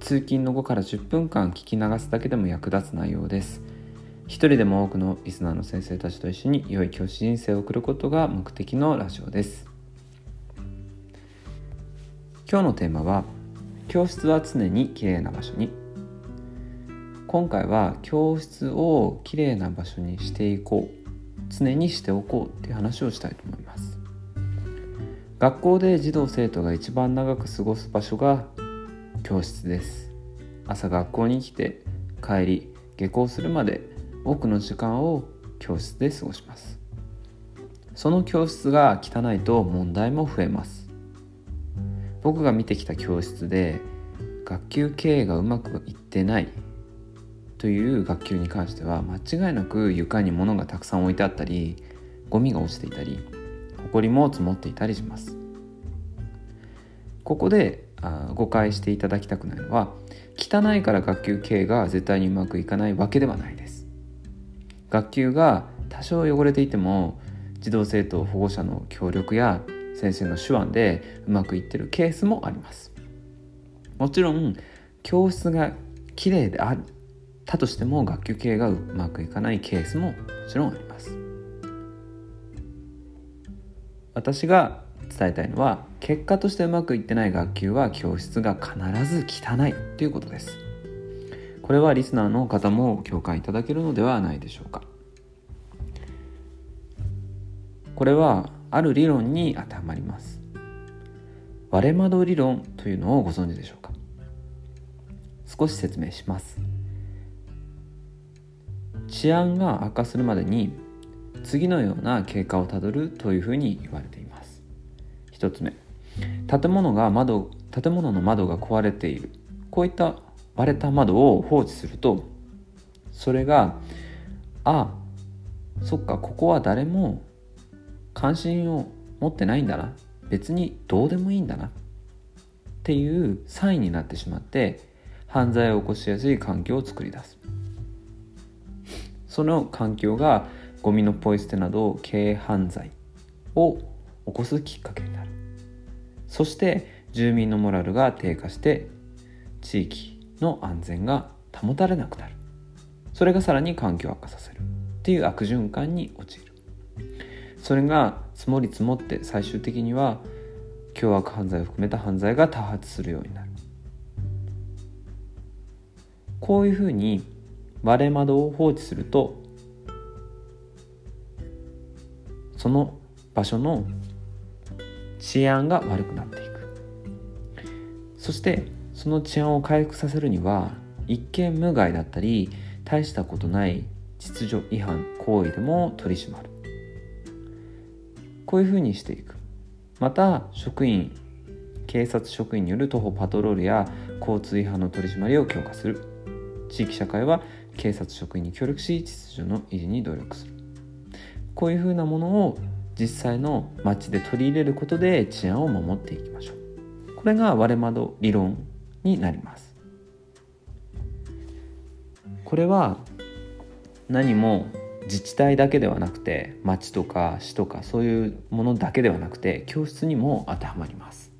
通勤の後から10分間聞き流すだけでも役立つ内容です。一人でも多くのリスナーの先生たちと一緒に良い教師人生を送ることが目的のラジオです。今日のテーマは教室は常にきれいな場所に。今回は教室をきれいな場所にしていこう。常にしておこうっていう話をしたいと思います。学校で児童生徒が一番長く過ごす場所が教室です。朝学校に来て帰り下校するまで多くの時間を教室で過ごします。その教室が汚いと問題も増えます。僕が見てきた教室で学級経営がうまくいってないという学級に関しては間違いなく床に物がたくさん置いてあったりゴミが落ちていたり埃も積もっていたりします。ここで誤解していただきたくないのは汚いから学級経営が絶対にうまくいかないわけではないです。学級が多少汚れていても児童生徒保護者の協力や先生の手腕でうまくいってるケースもあります。もちろん教室がきれいであったとしても学級経営がうまくいかないケースももちろんあります。私が伝えたいのは結果としてうまくいってない学級は教室が必ず汚いということです。これはリスナーの方も共感いただけるのではないでしょうか。これはある理論に当てはまります。割れ窓理論というのをご存知でしょうか。少し説明します。治安が悪化するまでに次のような経過をたどるというふうに言われています。1つ目。建物が窓建物の窓が壊れている。こういった割れた窓を放置するとそれがあそっかここは誰も関心を持ってないんだな。別にどうでもいいんだな。っていうサインになってしまって犯罪を起こしやすい環境を作り出す。その環境がゴミのポイ捨てなど軽犯罪を起こすきっかけになる。そして住民のモラルが低下して地域の安全が保たれなくなる。それがさらに環境悪化させる。っていう悪循環に陥る。それが積もり積もって最終的には凶悪犯罪を含めた犯罪が多発するようになる。こういうふうに割れ窓を放置するとその場所の治安が悪くなっていく。そしてその治安を回復させるには一見無害だったり大したことない秩序違反行為でも取り締まる。こういうふうにしていく。また職員警察職員による徒歩パトロールや交通違反の取り締まりを強化する。地域社会は警察職員に協力し秩序の維持に努力する。こういうふうなものを実際の街で取り入れることで治安を守っていきましょう。これが割れ窓理論になります。これは何も自治体だけではなくて町とか市とかそういうものだけではなくて教室にも当てはまります。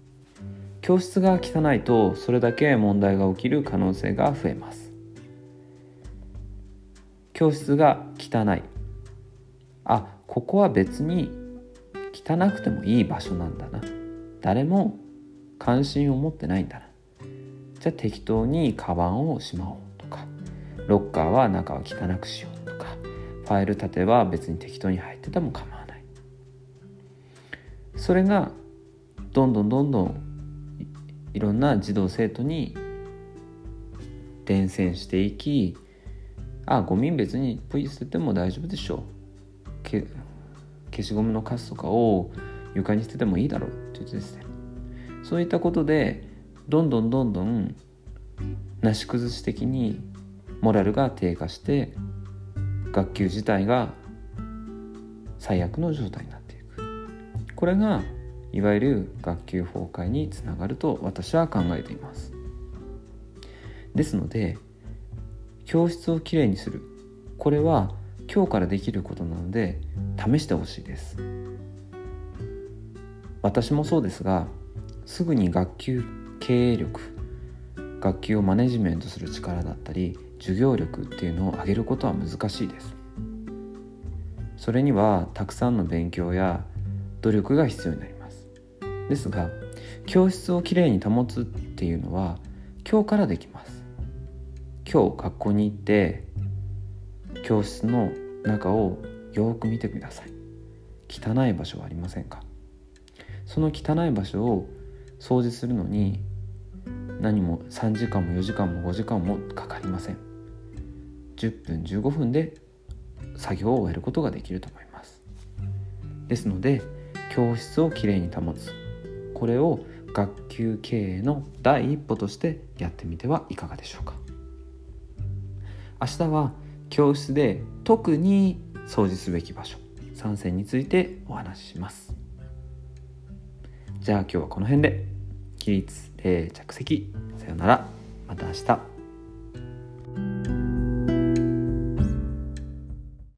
教室が汚いとそれだけ問題が起きる可能性が増えます。教室が汚い。あここは別に汚くてもいい場所なんだな。誰も関心を持ってないんだな。じゃあ適当にカバンをしまおうとか。ロッカーは中は汚くしようとか。ファイル立ては別に適当に入ってても構わない。それがどんどんどんどんいろんな児童生徒に伝染していきあゴミ別にポイ捨てても大丈夫でしょう。消しゴムのカスとかを床に捨ててもいいだろうって言ってですね。そういったことでどんどんどんどんなし崩し的にモラルが低下して学級自体が最悪の状態になっていく。これがいわゆる学級崩壊につながると私は考えています。ですので教室をきれいにする。これは今日からできることなので試してほしいです。私もそうですがすぐに学級経営力学級をマネジメントする力だったり授業力っていうのを上げることは難しいです。それにはたくさんの勉強や努力が必要になります。ですが教室をきれいに保つっていうのは今日からできます。今日学校に行って教室の中をよく見てください。汚い場所はありませんか？その汚い場所を掃除するのに何も3時間も4時間も5時間もかかりません。10分15分で作業を終えることができると思います。ですので教室をきれいに保つ。これを学級経営の第一歩としてやってみてはいかがでしょうか？明日は教室で特に掃除すべき場所。3選についてお話しします。じゃあ今日はこの辺で。起立礼着席。さよなら。また明日。